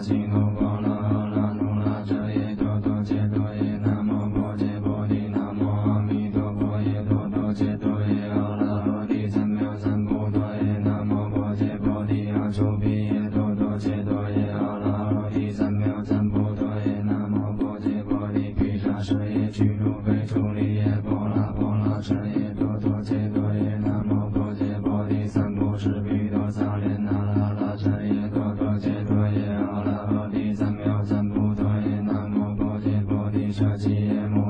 吉多波罗诃那奴那遮耶多多揭多耶南无婆揭婆提南无阿弥陀佛耶多多揭多耶阿拉诃提三藐三菩提南无婆揭婆提阿周毗耶多多揭多耶阿拉诃提三藐三菩提南无婆揭婆提毗沙舍耶居卢吠图利耶 Saja.